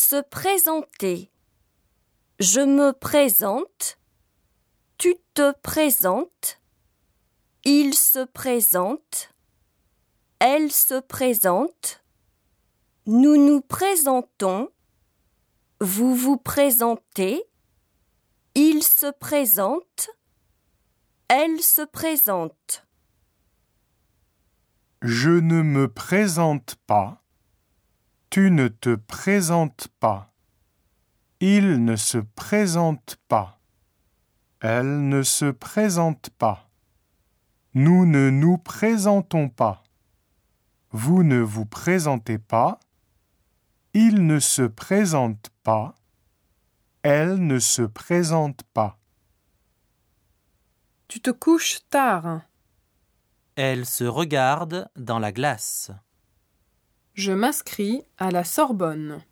Se présenter. Je me présente. Tu te présentes. Il se présente. Elle se présente. Nous nous présentons. Vous vous présentez. Il se présente. Elle se présente. Je ne me présente pas. Tu ne te présentes pas. Il ne se présente pas. Elle ne se présente pas. Nous ne nous présentons pas. Vous ne vous présentez pas. Il ne se présente pas. Elle ne se présente pas. Tu te couches tard. Elle se regarde dans la glace. Je m'inscris à la Sorbonne.